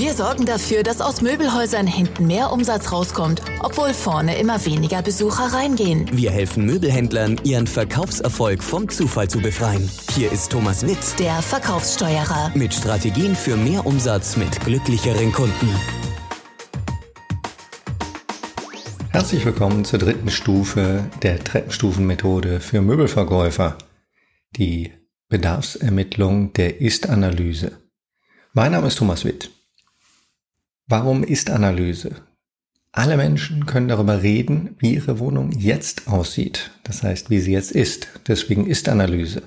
Wir sorgen dafür, dass aus Möbelhäusern hinten mehr Umsatz rauskommt, obwohl vorne immer weniger Besucher reingehen. Wir helfen Möbelhändlern, ihren Verkaufserfolg vom Zufall zu befreien. Hier ist Thomas Witt, Der Verkaufssteuerer. mit Strategien für mehr Umsatz mit glücklicheren Kunden. Herzlich willkommen zur dritten Stufe der Treppenstufenmethode für Möbelverkäufer, die Bedarfsermittlung der Ist-Analyse. Mein Name ist Thomas Witt. Warum Ist-Analyse? Alle Menschen können darüber reden, wie ihre Wohnung jetzt aussieht, das heißt, wie sie jetzt ist. Deswegen Ist-Analyse.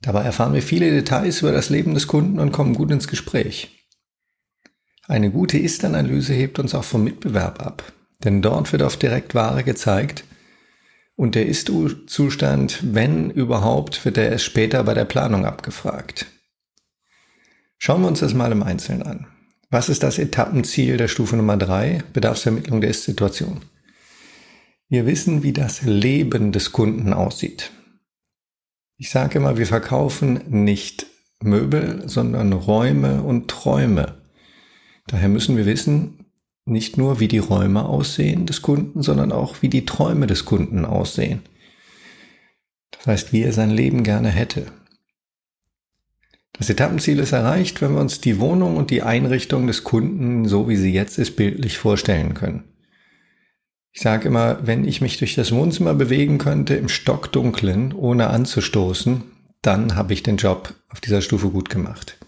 Dabei erfahren wir viele Details über das Leben des Kunden und kommen gut ins Gespräch. Eine gute Ist-Analyse hebt uns auch vom Mitbewerb ab, denn dort wird auf Direktware gezeigt und der Ist-Zustand, wenn überhaupt, wird er erst später bei der Planung abgefragt. Schauen wir uns das mal im Einzelnen an. Was ist das Etappenziel der Stufe Nummer drei? Bedarfsermittlung der Ist-Situation. Wir wissen, wie das Leben des Kunden aussieht. Ich sage immer, wir verkaufen nicht Möbel, sondern Räume und Träume. Daher müssen wir wissen, nicht nur wie die Räume aussehen des Kunden, sondern auch wie die Träume des Kunden aussehen. Das heißt, wie er sein Leben gerne hätte. Das Etappenziel ist erreicht, wenn wir uns die Wohnung und die Einrichtung des Kunden, so wie sie jetzt ist, bildlich vorstellen können. Ich sage immer, wenn ich mich durch das Wohnzimmer bewegen könnte im Stockdunklen, ohne anzustoßen, dann habe ich den Job auf dieser Stufe gut gemacht.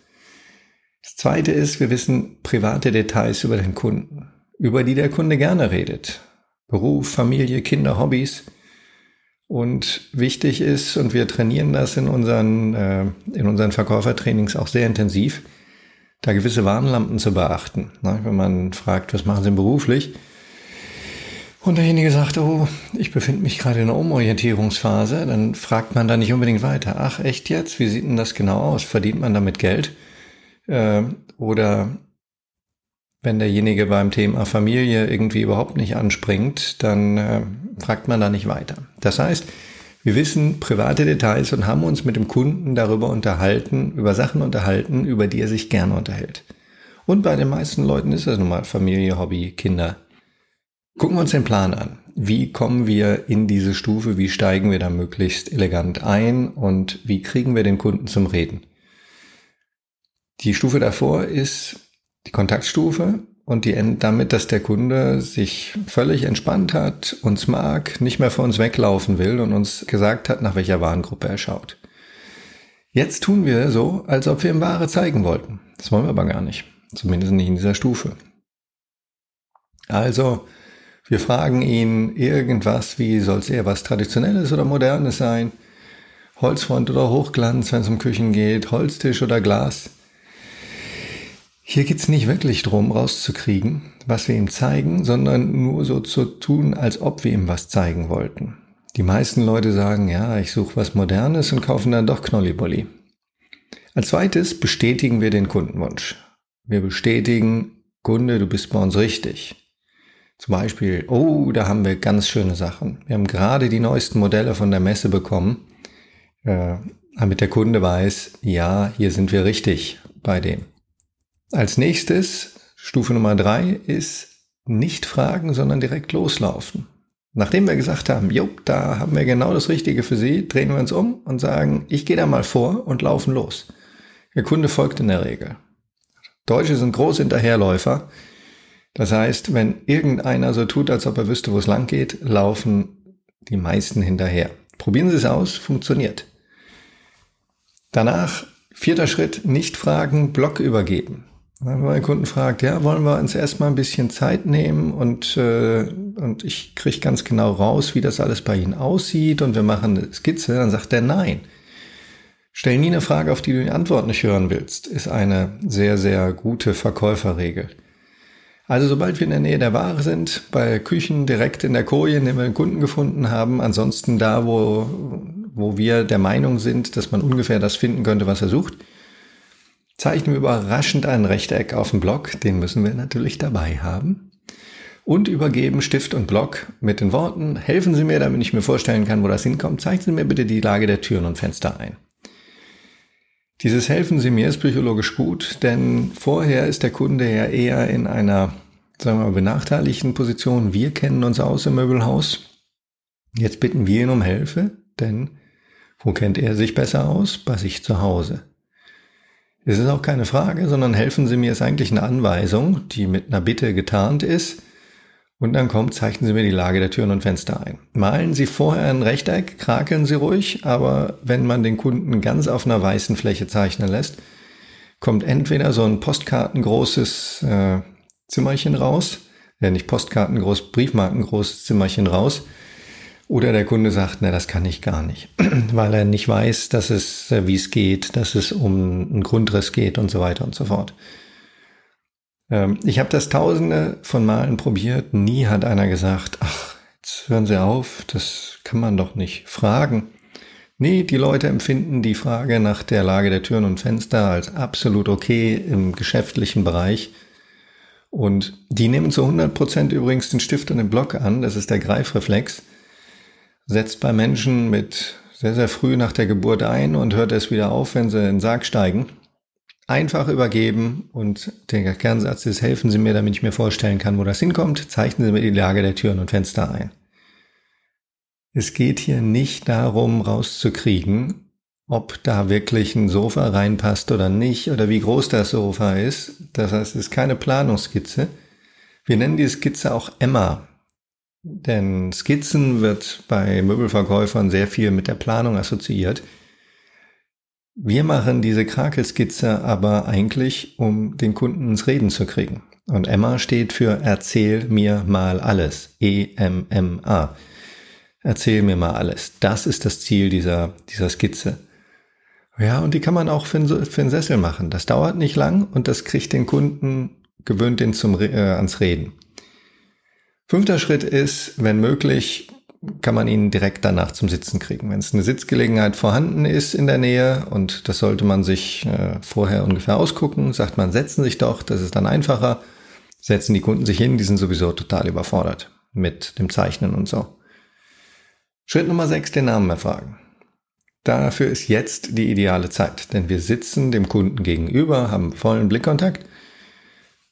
Das zweite ist, wir wissen private Details über den Kunden, über die der Kunde gerne redet. Beruf, Familie, Kinder, Hobbys. Und wichtig ist, und wir trainieren das in unseren, äh, in unseren Verkäufertrainings auch sehr intensiv, da gewisse Warnlampen zu beachten. Ne? Wenn man fragt, was machen Sie beruflich? Und derjenige sagt, oh, ich befinde mich gerade in einer Umorientierungsphase, dann fragt man da nicht unbedingt weiter. Ach, echt jetzt? Wie sieht denn das genau aus? Verdient man damit Geld? Äh, oder wenn derjenige beim Thema Familie irgendwie überhaupt nicht anspringt, dann äh, fragt man da nicht weiter. Das heißt, wir wissen private Details und haben uns mit dem Kunden darüber unterhalten, über Sachen unterhalten, über die er sich gerne unterhält. Und bei den meisten Leuten ist das nun mal Familie, Hobby, Kinder. Gucken wir uns den Plan an. Wie kommen wir in diese Stufe? Wie steigen wir da möglichst elegant ein? Und wie kriegen wir den Kunden zum Reden? Die Stufe davor ist die Kontaktstufe und die endet damit, dass der Kunde sich völlig entspannt hat, uns mag, nicht mehr vor uns weglaufen will und uns gesagt hat, nach welcher Warengruppe er schaut. Jetzt tun wir so, als ob wir ihm Ware zeigen wollten. Das wollen wir aber gar nicht. Zumindest nicht in dieser Stufe. Also, wir fragen ihn irgendwas, wie soll es eher was Traditionelles oder Modernes sein? Holzfront oder Hochglanz, wenn es um Küchen geht, Holztisch oder Glas. Hier geht's nicht wirklich drum, rauszukriegen, was wir ihm zeigen, sondern nur so zu tun, als ob wir ihm was zeigen wollten. Die meisten Leute sagen, ja, ich suche was Modernes und kaufen dann doch Knollibolli. Als zweites bestätigen wir den Kundenwunsch. Wir bestätigen, Kunde, du bist bei uns richtig. Zum Beispiel, oh, da haben wir ganz schöne Sachen. Wir haben gerade die neuesten Modelle von der Messe bekommen, äh, damit der Kunde weiß, ja, hier sind wir richtig bei dem. Als nächstes, Stufe Nummer drei, ist nicht fragen, sondern direkt loslaufen. Nachdem wir gesagt haben, jo, da haben wir genau das Richtige für Sie, drehen wir uns um und sagen, ich gehe da mal vor und laufen los. Der Kunde folgt in der Regel. Deutsche sind große Hinterherläufer. Das heißt, wenn irgendeiner so tut, als ob er wüsste, wo es lang geht, laufen die meisten hinterher. Probieren Sie es aus, funktioniert. Danach, vierter Schritt, nicht fragen, Block übergeben. Wenn man einen Kunden fragt, ja, wollen wir uns erstmal ein bisschen Zeit nehmen und, äh, und ich kriege ganz genau raus, wie das alles bei Ihnen aussieht und wir machen eine Skizze, dann sagt er nein. Stell nie eine Frage, auf die du die Antwort nicht hören willst, ist eine sehr, sehr gute Verkäuferregel. Also sobald wir in der Nähe der Ware sind, bei Küchen direkt in der Koje, in der wir den Kunden gefunden haben, ansonsten da, wo, wo wir der Meinung sind, dass man ungefähr das finden könnte, was er sucht, zeichnen wir überraschend ein Rechteck auf dem Block, den müssen wir natürlich dabei haben, und übergeben Stift und Block mit den Worten, helfen Sie mir, damit ich mir vorstellen kann, wo das hinkommt, zeichnen Sie mir bitte die Lage der Türen und Fenster ein. Dieses helfen Sie mir ist psychologisch gut, denn vorher ist der Kunde ja eher in einer, sagen wir mal, benachteiligten Position. Wir kennen uns aus im Möbelhaus. Jetzt bitten wir ihn um Hilfe, denn wo kennt er sich besser aus? Bei sich zu Hause. Es ist auch keine Frage, sondern helfen Sie mir ist eigentlich eine Anweisung, die mit einer Bitte getarnt ist. Und dann kommt, zeichnen Sie mir die Lage der Türen und Fenster ein. Malen Sie vorher ein Rechteck, krakeln Sie ruhig, aber wenn man den Kunden ganz auf einer weißen Fläche zeichnen lässt, kommt entweder so ein postkartengroßes äh, Zimmerchen raus, ja nicht Postkartengroß, Briefmarkengroßes Zimmerchen raus, oder der Kunde sagt, na, das kann ich gar nicht, weil er nicht weiß, dass es, äh, wie es geht, dass es um einen Grundriss geht und so weiter und so fort. Ähm, ich habe das tausende von Malen probiert. Nie hat einer gesagt, ach, jetzt hören Sie auf, das kann man doch nicht fragen. Nee, die Leute empfinden die Frage nach der Lage der Türen und Fenster als absolut okay im geschäftlichen Bereich. Und die nehmen zu 100 Prozent übrigens den Stift und den Block an. Das ist der Greifreflex setzt bei Menschen mit sehr, sehr früh nach der Geburt ein und hört es wieder auf, wenn sie in den Sarg steigen. Einfach übergeben und der Kernsatz ist, helfen Sie mir, damit ich mir vorstellen kann, wo das hinkommt, zeichnen Sie mir die Lage der Türen und Fenster ein. Es geht hier nicht darum, rauszukriegen, ob da wirklich ein Sofa reinpasst oder nicht oder wie groß das Sofa ist. Das heißt, es ist keine Planungsskizze. Wir nennen die Skizze auch Emma. Denn Skizzen wird bei Möbelverkäufern sehr viel mit der Planung assoziiert. Wir machen diese Krakelskizze aber eigentlich, um den Kunden ins Reden zu kriegen. Und Emma steht für Erzähl mir mal alles. E-M-M-A. Erzähl mir mal alles. Das ist das Ziel dieser, dieser Skizze. Ja, und die kann man auch für einen, für einen Sessel machen. Das dauert nicht lang und das kriegt den Kunden, gewöhnt den zum, äh, ans Reden. Fünfter Schritt ist, wenn möglich, kann man ihn direkt danach zum Sitzen kriegen. Wenn es eine Sitzgelegenheit vorhanden ist in der Nähe und das sollte man sich äh, vorher ungefähr ausgucken, sagt man, setzen sich doch, das ist dann einfacher. Setzen die Kunden sich hin, die sind sowieso total überfordert mit dem Zeichnen und so. Schritt Nummer sechs, den Namen erfragen. Dafür ist jetzt die ideale Zeit, denn wir sitzen dem Kunden gegenüber, haben vollen Blickkontakt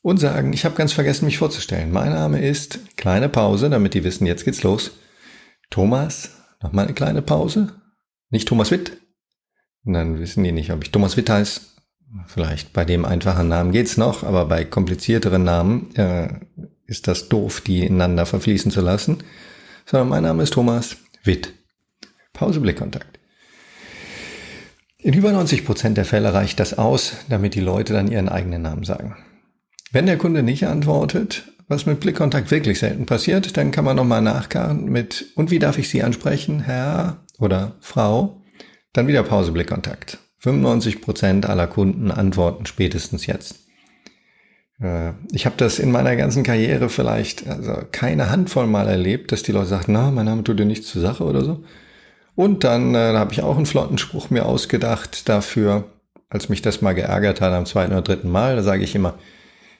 und sagen, ich habe ganz vergessen, mich vorzustellen. Mein Name ist, kleine Pause, damit die wissen, jetzt geht's los. Thomas, nochmal eine kleine Pause. Nicht Thomas Witt. Und dann wissen die nicht, ob ich Thomas Witt heiße. Vielleicht bei dem einfachen Namen geht's noch, aber bei komplizierteren Namen äh, ist das doof, die ineinander verfließen zu lassen. Sondern mein Name ist Thomas Witt. Pause, Blickkontakt. In über 90 Prozent der Fälle reicht das aus, damit die Leute dann ihren eigenen Namen sagen. Wenn der Kunde nicht antwortet, was mit Blickkontakt wirklich selten passiert, dann kann man nochmal nachkarren mit, und wie darf ich Sie ansprechen, Herr oder Frau? Dann wieder Pause Blickkontakt. 95 Prozent aller Kunden antworten spätestens jetzt. Äh, ich habe das in meiner ganzen Karriere vielleicht also keine Handvoll Mal erlebt, dass die Leute sagen, na, mein Name tut dir nichts zur Sache oder so. Und dann äh, habe ich auch einen flotten Spruch mir ausgedacht dafür, als mich das mal geärgert hat am zweiten oder dritten Mal. Da sage ich immer,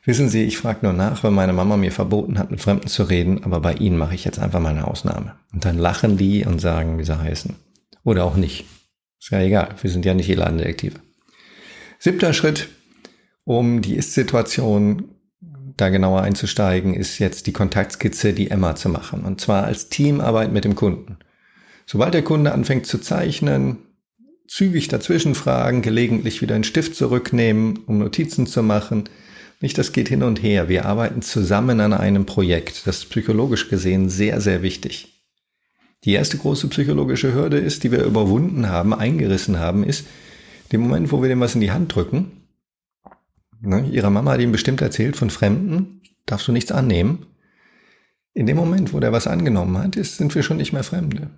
Wissen Sie, ich frage nur nach, weil meine Mama mir verboten hat, mit Fremden zu reden, aber bei Ihnen mache ich jetzt einfach mal eine Ausnahme. Und dann lachen die und sagen, wie sie heißen. Oder auch nicht. Ist ja egal, wir sind ja nicht Elandetektive. Siebter Schritt, um die Ist-Situation da genauer einzusteigen, ist jetzt die Kontaktskizze, die Emma zu machen. Und zwar als Teamarbeit mit dem Kunden. Sobald der Kunde anfängt zu zeichnen, zügig dazwischen fragen, gelegentlich wieder einen Stift zurücknehmen, um Notizen zu machen, nicht, das geht hin und her. Wir arbeiten zusammen an einem Projekt. Das ist psychologisch gesehen sehr, sehr wichtig. Die erste große psychologische Hürde ist, die wir überwunden haben, eingerissen haben, ist, dem Moment, wo wir dem was in die Hand drücken, ne, ihrer Mama hat ihm bestimmt erzählt, von Fremden darfst du nichts annehmen. In dem Moment, wo der was angenommen hat, ist, sind wir schon nicht mehr Fremde.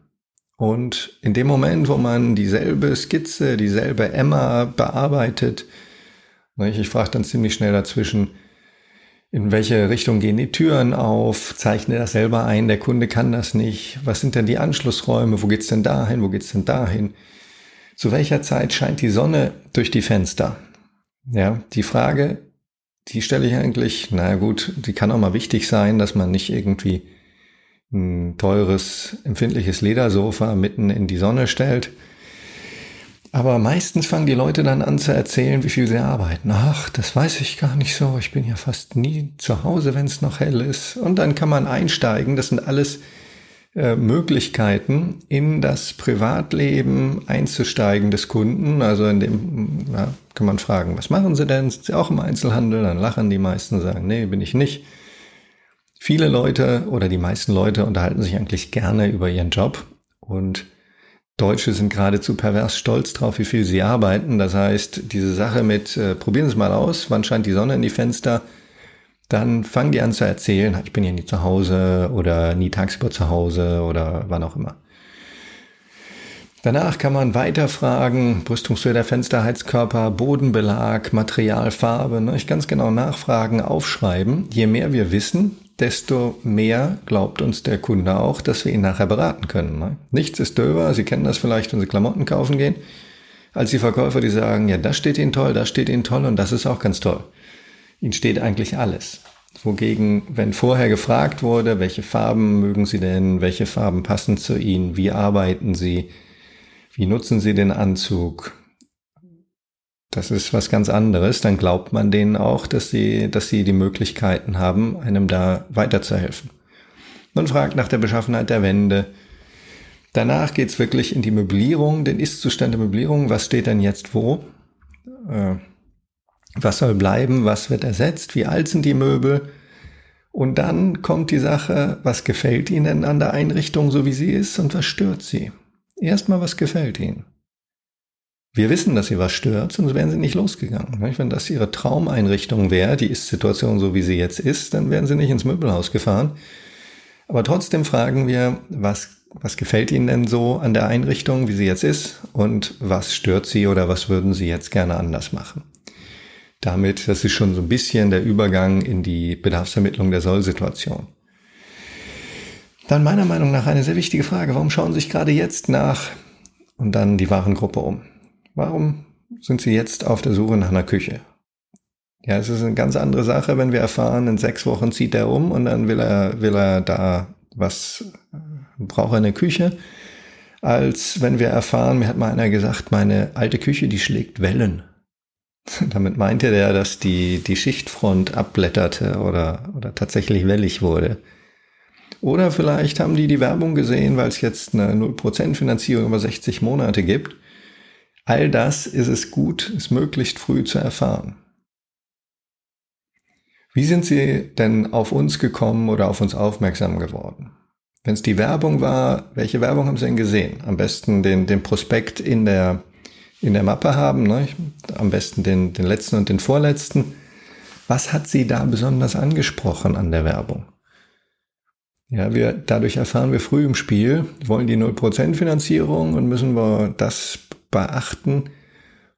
Und in dem Moment, wo man dieselbe Skizze, dieselbe Emma bearbeitet, ich frage dann ziemlich schnell dazwischen, in welche Richtung gehen die Türen auf, zeichne das selber ein, der Kunde kann das nicht, was sind denn die Anschlussräume, wo geht's denn dahin, wo geht's denn dahin? Zu welcher Zeit scheint die Sonne durch die Fenster? Ja, die Frage, die stelle ich eigentlich, na gut, die kann auch mal wichtig sein, dass man nicht irgendwie ein teures, empfindliches Ledersofa mitten in die Sonne stellt. Aber meistens fangen die Leute dann an zu erzählen, wie viel sie arbeiten. Ach, das weiß ich gar nicht so. Ich bin ja fast nie zu Hause, wenn es noch hell ist. Und dann kann man einsteigen. Das sind alles äh, Möglichkeiten, in das Privatleben einzusteigen des Kunden. Also in dem ja, kann man fragen, was machen Sie denn? Sind Sie auch im Einzelhandel? Dann lachen die meisten, sagen, nee, bin ich nicht. Viele Leute oder die meisten Leute unterhalten sich eigentlich gerne über ihren Job und Deutsche sind geradezu pervers stolz drauf, wie viel sie arbeiten. Das heißt, diese Sache mit, äh, probieren Sie es mal aus, wann scheint die Sonne in die Fenster, dann fangen die an zu erzählen, ich bin ja nie zu Hause oder nie tagsüber zu Hause oder wann auch immer. Danach kann man weiter fragen, Brüstungshöhe Fensterheizkörper, Bodenbelag, Materialfarbe, ne? ich ganz genau nachfragen, aufschreiben. Je mehr wir wissen, desto mehr glaubt uns der Kunde auch, dass wir ihn nachher beraten können. Ne? Nichts ist döber, Sie kennen das vielleicht, wenn Sie Klamotten kaufen gehen, als die Verkäufer, die sagen, ja, das steht Ihnen toll, das steht Ihnen toll und das ist auch ganz toll. Ihnen steht eigentlich alles. Wogegen, wenn vorher gefragt wurde, welche Farben mögen Sie denn, welche Farben passen zu Ihnen, wie arbeiten Sie, wie nutzen Sie den Anzug, das ist was ganz anderes. Dann glaubt man denen auch, dass sie, dass sie die Möglichkeiten haben, einem da weiterzuhelfen. Man fragt nach der Beschaffenheit der Wände. Danach geht's wirklich in die Möblierung, den Ist-Zustand der Möblierung. Was steht denn jetzt wo? Äh, was soll bleiben? Was wird ersetzt? Wie alt sind die Möbel? Und dann kommt die Sache, was gefällt Ihnen an der Einrichtung, so wie sie ist, und was stört Sie? Erstmal, was gefällt Ihnen? Wir wissen, dass sie was stört, sonst wären sie nicht losgegangen. Wenn das ihre Traumeinrichtung wäre, die Ist-Situation so wie sie jetzt ist, dann wären sie nicht ins Möbelhaus gefahren. Aber trotzdem fragen wir, was, was gefällt Ihnen denn so an der Einrichtung, wie sie jetzt ist? Und was stört Sie oder was würden Sie jetzt gerne anders machen? Damit, das ist schon so ein bisschen der Übergang in die Bedarfsermittlung der Soll-Situation. Dann meiner Meinung nach eine sehr wichtige Frage. Warum schauen Sie sich gerade jetzt nach und dann die Warengruppe um? Warum sind Sie jetzt auf der Suche nach einer Küche? Ja, es ist eine ganz andere Sache, wenn wir erfahren, in sechs Wochen zieht er um und dann will er, will er da was, braucht er eine Küche, als wenn wir erfahren, mir hat mal einer gesagt, meine alte Küche, die schlägt Wellen. Damit meinte der, dass die, die Schichtfront abblätterte oder, oder tatsächlich wellig wurde. Oder vielleicht haben die die Werbung gesehen, weil es jetzt eine 0% Finanzierung über 60 Monate gibt All das ist es gut, es möglichst früh zu erfahren. Wie sind Sie denn auf uns gekommen oder auf uns aufmerksam geworden? Wenn es die Werbung war, welche Werbung haben Sie denn gesehen? Am besten den, den Prospekt in der, in der Mappe haben, ne? am besten den, den letzten und den vorletzten. Was hat Sie da besonders angesprochen an der Werbung? Ja, wir, dadurch erfahren wir früh im Spiel, wollen die 0% Finanzierung und müssen wir das beachten?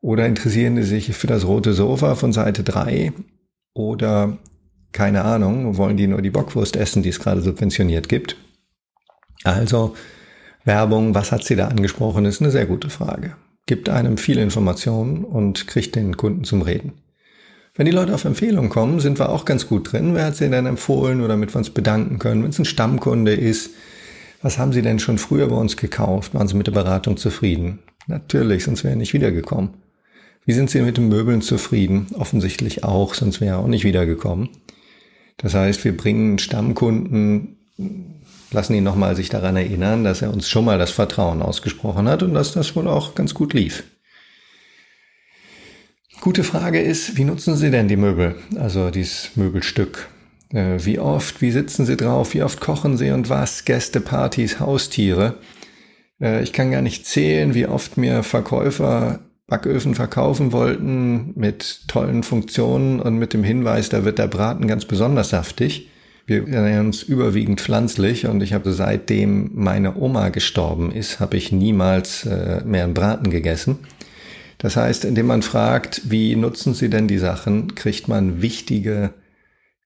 Oder interessieren Sie sich für das rote Sofa von Seite 3? Oder keine Ahnung, wollen die nur die Bockwurst essen, die es gerade subventioniert gibt? Also Werbung, was hat sie da angesprochen, ist eine sehr gute Frage. Gibt einem viel Informationen und kriegt den Kunden zum Reden. Wenn die Leute auf Empfehlung kommen, sind wir auch ganz gut drin. Wer hat sie denn empfohlen oder mit uns bedanken können? Wenn es ein Stammkunde ist, was haben sie denn schon früher bei uns gekauft? Waren sie mit der Beratung zufrieden? Natürlich, sonst wäre er nicht wiedergekommen. Wie sind Sie mit den Möbeln zufrieden? Offensichtlich auch, sonst wäre er auch nicht wiedergekommen. Das heißt, wir bringen Stammkunden, lassen ihn nochmal sich daran erinnern, dass er uns schon mal das Vertrauen ausgesprochen hat und dass das wohl auch ganz gut lief. Gute Frage ist, wie nutzen Sie denn die Möbel, also dieses Möbelstück? Äh, wie oft, wie sitzen Sie drauf, wie oft kochen Sie und was? Gäste, Partys, Haustiere. Äh, ich kann gar nicht zählen, wie oft mir Verkäufer Backöfen verkaufen wollten mit tollen Funktionen und mit dem Hinweis, da wird der Braten ganz besonders saftig. Wir ernähren uns überwiegend pflanzlich und ich habe seitdem meine Oma gestorben ist, habe ich niemals äh, mehr einen Braten gegessen. Das heißt, indem man fragt, wie nutzen Sie denn die Sachen, kriegt man wichtige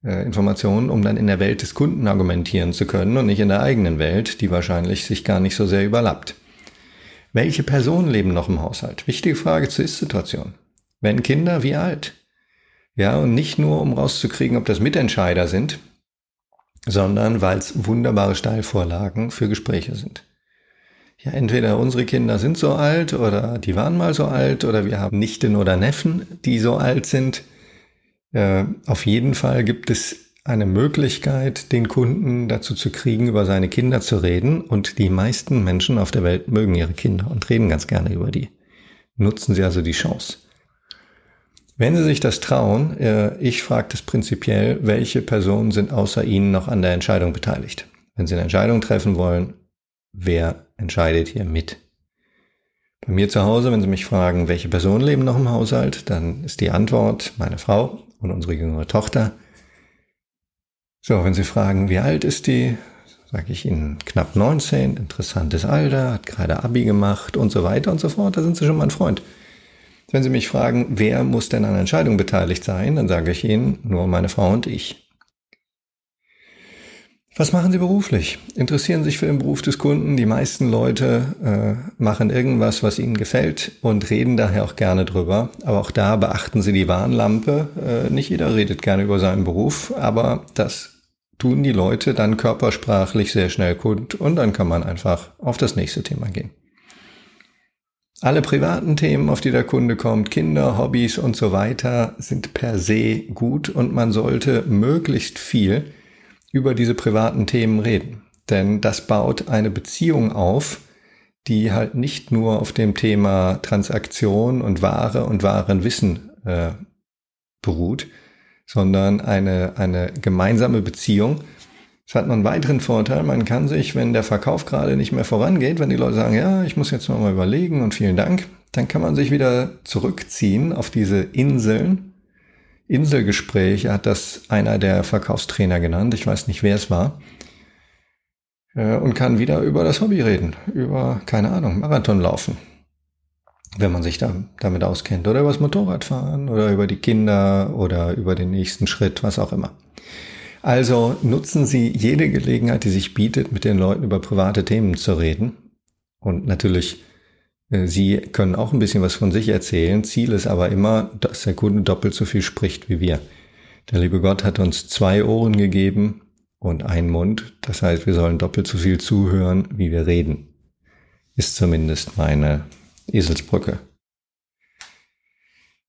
äh, Informationen, um dann in der Welt des Kunden argumentieren zu können und nicht in der eigenen Welt, die wahrscheinlich sich gar nicht so sehr überlappt. Welche Personen leben noch im Haushalt? Wichtige Frage zur Ist-Situation. Wenn Kinder, wie alt? Ja, und nicht nur, um rauszukriegen, ob das Mitentscheider sind, sondern weil es wunderbare Steilvorlagen für Gespräche sind. Ja, entweder unsere Kinder sind so alt oder die waren mal so alt oder wir haben Nichten oder Neffen, die so alt sind. Äh, auf jeden Fall gibt es eine Möglichkeit, den Kunden dazu zu kriegen, über seine Kinder zu reden. Und die meisten Menschen auf der Welt mögen ihre Kinder und reden ganz gerne über die. Nutzen Sie also die Chance. Wenn Sie sich das trauen, äh, ich frage das prinzipiell, welche Personen sind außer Ihnen noch an der Entscheidung beteiligt? Wenn Sie eine Entscheidung treffen wollen, wer entscheidet hier mit? Bei mir zu Hause, wenn Sie mich fragen, welche Personen leben noch im Haushalt, dann ist die Antwort meine Frau und unsere jüngere Tochter. So, wenn Sie fragen, wie alt ist die, sage ich Ihnen knapp 19, interessantes Alter, hat gerade Abi gemacht und so weiter und so fort, da sind Sie schon mein Freund. Wenn Sie mich fragen, wer muss denn an der Entscheidung beteiligt sein, dann sage ich Ihnen nur meine Frau und ich. Was machen Sie beruflich? Interessieren sich für den Beruf des Kunden? Die meisten Leute äh, machen irgendwas, was ihnen gefällt und reden daher auch gerne drüber. Aber auch da beachten Sie die Warnlampe. Äh, nicht jeder redet gerne über seinen Beruf, aber das tun die Leute dann körpersprachlich sehr schnell kund und dann kann man einfach auf das nächste Thema gehen. Alle privaten Themen, auf die der Kunde kommt, Kinder, Hobbys und so weiter, sind per se gut und man sollte möglichst viel über diese privaten Themen reden. Denn das baut eine Beziehung auf, die halt nicht nur auf dem Thema Transaktion und Ware und Warenwissen äh, beruht, sondern eine, eine gemeinsame Beziehung. Es hat noch einen weiteren Vorteil, man kann sich, wenn der Verkauf gerade nicht mehr vorangeht, wenn die Leute sagen, ja, ich muss jetzt noch mal überlegen und vielen Dank, dann kann man sich wieder zurückziehen auf diese Inseln Inselgespräch hat das einer der Verkaufstrainer genannt, ich weiß nicht, wer es war, äh, und kann wieder über das Hobby reden, über, keine Ahnung, Marathon laufen, wenn man sich da, damit auskennt, oder über das Motorradfahren, oder über die Kinder, oder über den nächsten Schritt, was auch immer. Also nutzen Sie jede Gelegenheit, die sich bietet, mit den Leuten über private Themen zu reden. Und natürlich Sie können auch ein bisschen was von sich erzählen. Ziel ist aber immer, dass der Kunde doppelt so viel spricht wie wir. Der liebe Gott hat uns zwei Ohren gegeben und einen Mund. Das heißt, wir sollen doppelt so viel zuhören, wie wir reden. Ist zumindest meine Eselsbrücke.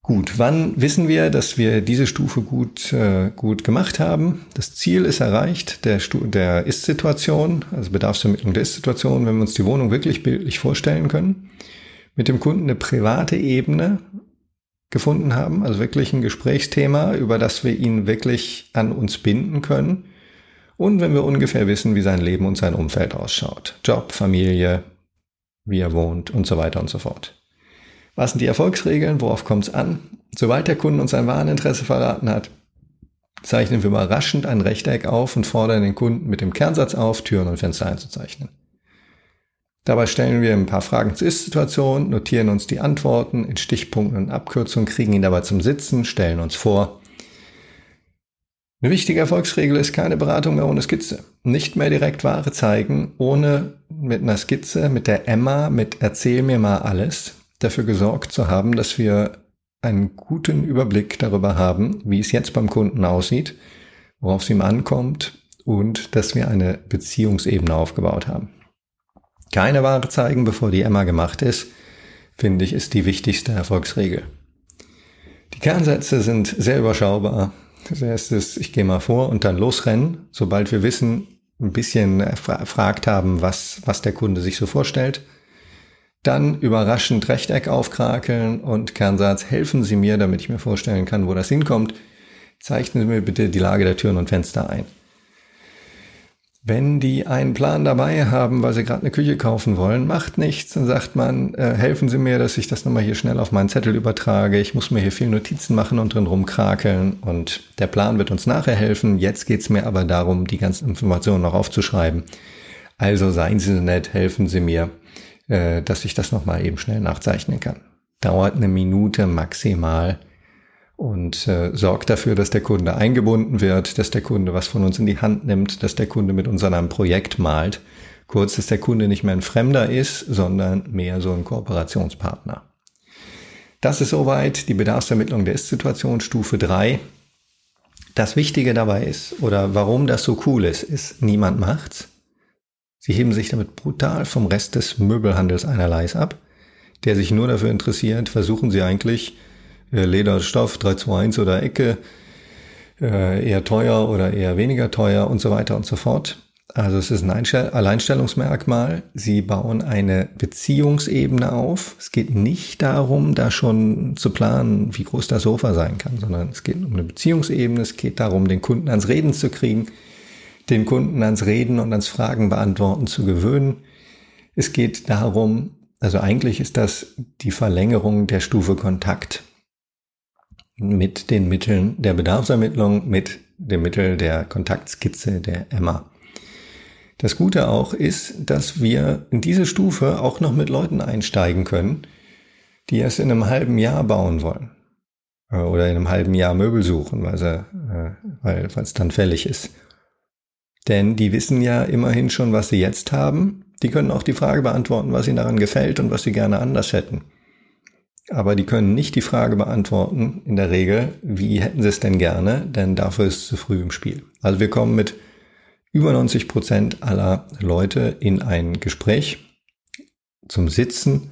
Gut, wann wissen wir, dass wir diese Stufe gut, äh, gut gemacht haben? Das Ziel ist erreicht, der, der Ist-Situation, also Bedarfsvermittlung der Ist-Situation, wenn wir uns die Wohnung wirklich bildlich vorstellen können, mit dem Kunden eine private Ebene gefunden haben, also wirklich ein Gesprächsthema, über das wir ihn wirklich an uns binden können. Und wenn wir ungefähr wissen, wie sein Leben und sein Umfeld ausschaut. Job, Familie, wie er wohnt und so weiter und so fort. Was sind die Erfolgsregeln? Worauf kommt es an? Sobald der Kunde uns sein Wareninteresse verraten hat, zeichnen wir überraschend ein Rechteck auf und fordern den Kunden mit dem Kernsatz auf, Türen und Fenster einzuzeichnen. Dabei stellen wir ein paar Fragen zur Ist-Situation, notieren uns die Antworten in Stichpunkten und Abkürzungen, kriegen ihn dabei zum Sitzen, stellen uns vor. Eine wichtige Erfolgsregel ist keine Beratung mehr ohne Skizze. Nicht mehr direkt Ware zeigen, ohne mit einer Skizze, mit der Emma, mit Erzähl mir mal alles, dafür gesorgt zu haben, dass wir einen guten Überblick darüber haben, wie es jetzt beim Kunden aussieht, worauf es ihm ankommt und dass wir eine Beziehungsebene aufgebaut haben. Keine Ware zeigen, bevor die Emma gemacht ist, finde ich, ist die wichtigste Erfolgsregel. Die Kernsätze sind sehr überschaubar. Das erste ist, ich gehe mal vor und dann losrennen, sobald wir wissen, ein bisschen erfragt haben, was, was der Kunde sich so vorstellt. Dann überraschend Rechteck aufkrakeln und Kernsatz, helfen Sie mir, damit ich mir vorstellen kann, wo das hinkommt. Zeichnen Sie mir bitte die Lage der Türen und Fenster ein. Wenn die einen Plan dabei haben, weil sie gerade eine Küche kaufen wollen, macht nichts. Dann sagt man, äh, helfen Sie mir, dass ich das nochmal hier schnell auf meinen Zettel übertrage. Ich muss mir hier viel Notizen machen und drin rumkrakeln. Und der Plan wird uns nachher helfen. Jetzt geht's mir aber darum, die ganzen Informationen noch aufzuschreiben. Also seien Sie nett, helfen Sie mir äh, dass ich das nochmal eben schnell nachzeichnen kann. Dauert eine Minute maximal und äh, sorgt dafür, dass der Kunde eingebunden wird, dass der Kunde was von uns in die Hand nimmt, dass der Kunde mit uns an einem Projekt malt. Kurz, dass der Kunde nicht mehr ein Fremder ist, sondern mehr so ein Kooperationspartner. Das ist soweit die Bedarfsermittlung der Ist-Situation Stufe 3. Das Wichtige dabei ist, oder warum das so cool ist, ist, niemand macht's. Sie heben sich damit brutal vom Rest des Möbelhandels einerleis ab, der sich nur dafür interessiert, versuchen Sie eigentlich äh, Leder, Stoff, 321 oder Ecke, äh, eher teuer oder eher weniger teuer und so weiter und so fort. Also es ist ein Alleinstellungsmerkmal. Sie bauen eine Beziehungsebene auf. Es geht nicht darum, da schon zu planen, wie groß das Sofa sein kann, sondern es geht um eine Beziehungsebene. Es geht darum, den Kunden ans Reden zu kriegen, den Kunden ans Reden und ans Fragen beantworten zu gewöhnen. Es geht darum, also eigentlich ist das die Verlängerung der Stufe Kontakt mit den Mitteln der Bedarfsermittlung, mit dem Mittel der Kontaktskizze der Emma. Das Gute auch ist, dass wir in diese Stufe auch noch mit Leuten einsteigen können, die erst in einem halben Jahr bauen wollen. Äh, oder in einem halben Jahr Möbel suchen, weil, sie, äh, weil es dann fällig ist. Denn die wissen ja immerhin schon, was sie jetzt haben. Die können auch die Frage beantworten, was ihnen daran gefällt und was sie gerne anders hätten. Aber die können nicht die Frage beantworten, in der Regel, wie hätten sie es denn gerne, denn dafür ist es zu früh im Spiel. Also wir kommen mit über 90 Prozent aller Leute in ein Gespräch zum Sitzen,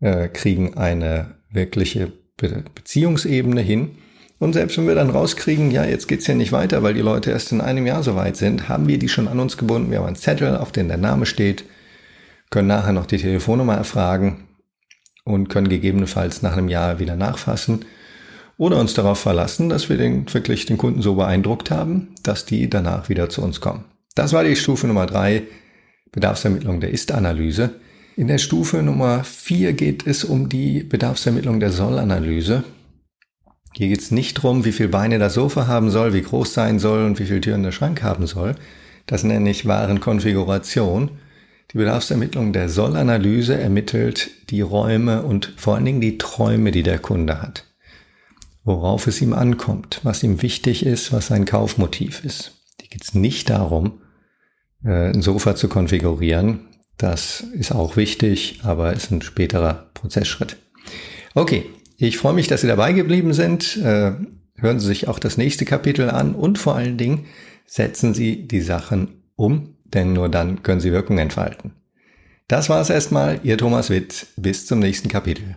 äh, kriegen eine wirkliche Be Beziehungsebene hin. Und selbst wenn wir dann rauskriegen, ja, jetzt geht's ja nicht weiter, weil die Leute erst in einem Jahr so weit sind, haben wir die schon an uns gebunden. Wir haben einen Zettel, auf dem der Name steht, können nachher noch die Telefonnummer erfragen und können gegebenenfalls nach einem Jahr wieder nachfassen oder uns darauf verlassen, dass wir den, wirklich den Kunden so beeindruckt haben, dass die danach wieder zu uns kommen. Das war die Stufe Nummer drei, Bedarfsermittlung der Ist-Analyse. In der Stufe Nummer vier geht es um die Bedarfsermittlung der Soll-Analyse. Hier geht es nicht darum, wie viel Beine das Sofa haben soll, wie groß sein soll und wie viel Türen der Schrank haben soll. Das nenne ich Warenkonfiguration. Die Bedarfsermittlung der Soll-Analyse ermittelt die Räume und vor allen Dingen die Träume, die der Kunde hat worauf es ihm ankommt, was ihm wichtig ist, was sein Kaufmotiv ist. Hier geht es nicht darum, äh, ein Sofa zu konfigurieren. Das ist auch wichtig, aber ist ein späterer Prozessschritt. Okay, ich freue mich, dass Sie dabei geblieben sind. Äh, hören Sie sich auch das nächste Kapitel an und vor allen Dingen setzen Sie die Sachen um, denn nur dann können Sie Wirkung entfalten. Das war es erstmal, Ihr Thomas Witt. Bis zum nächsten Kapitel.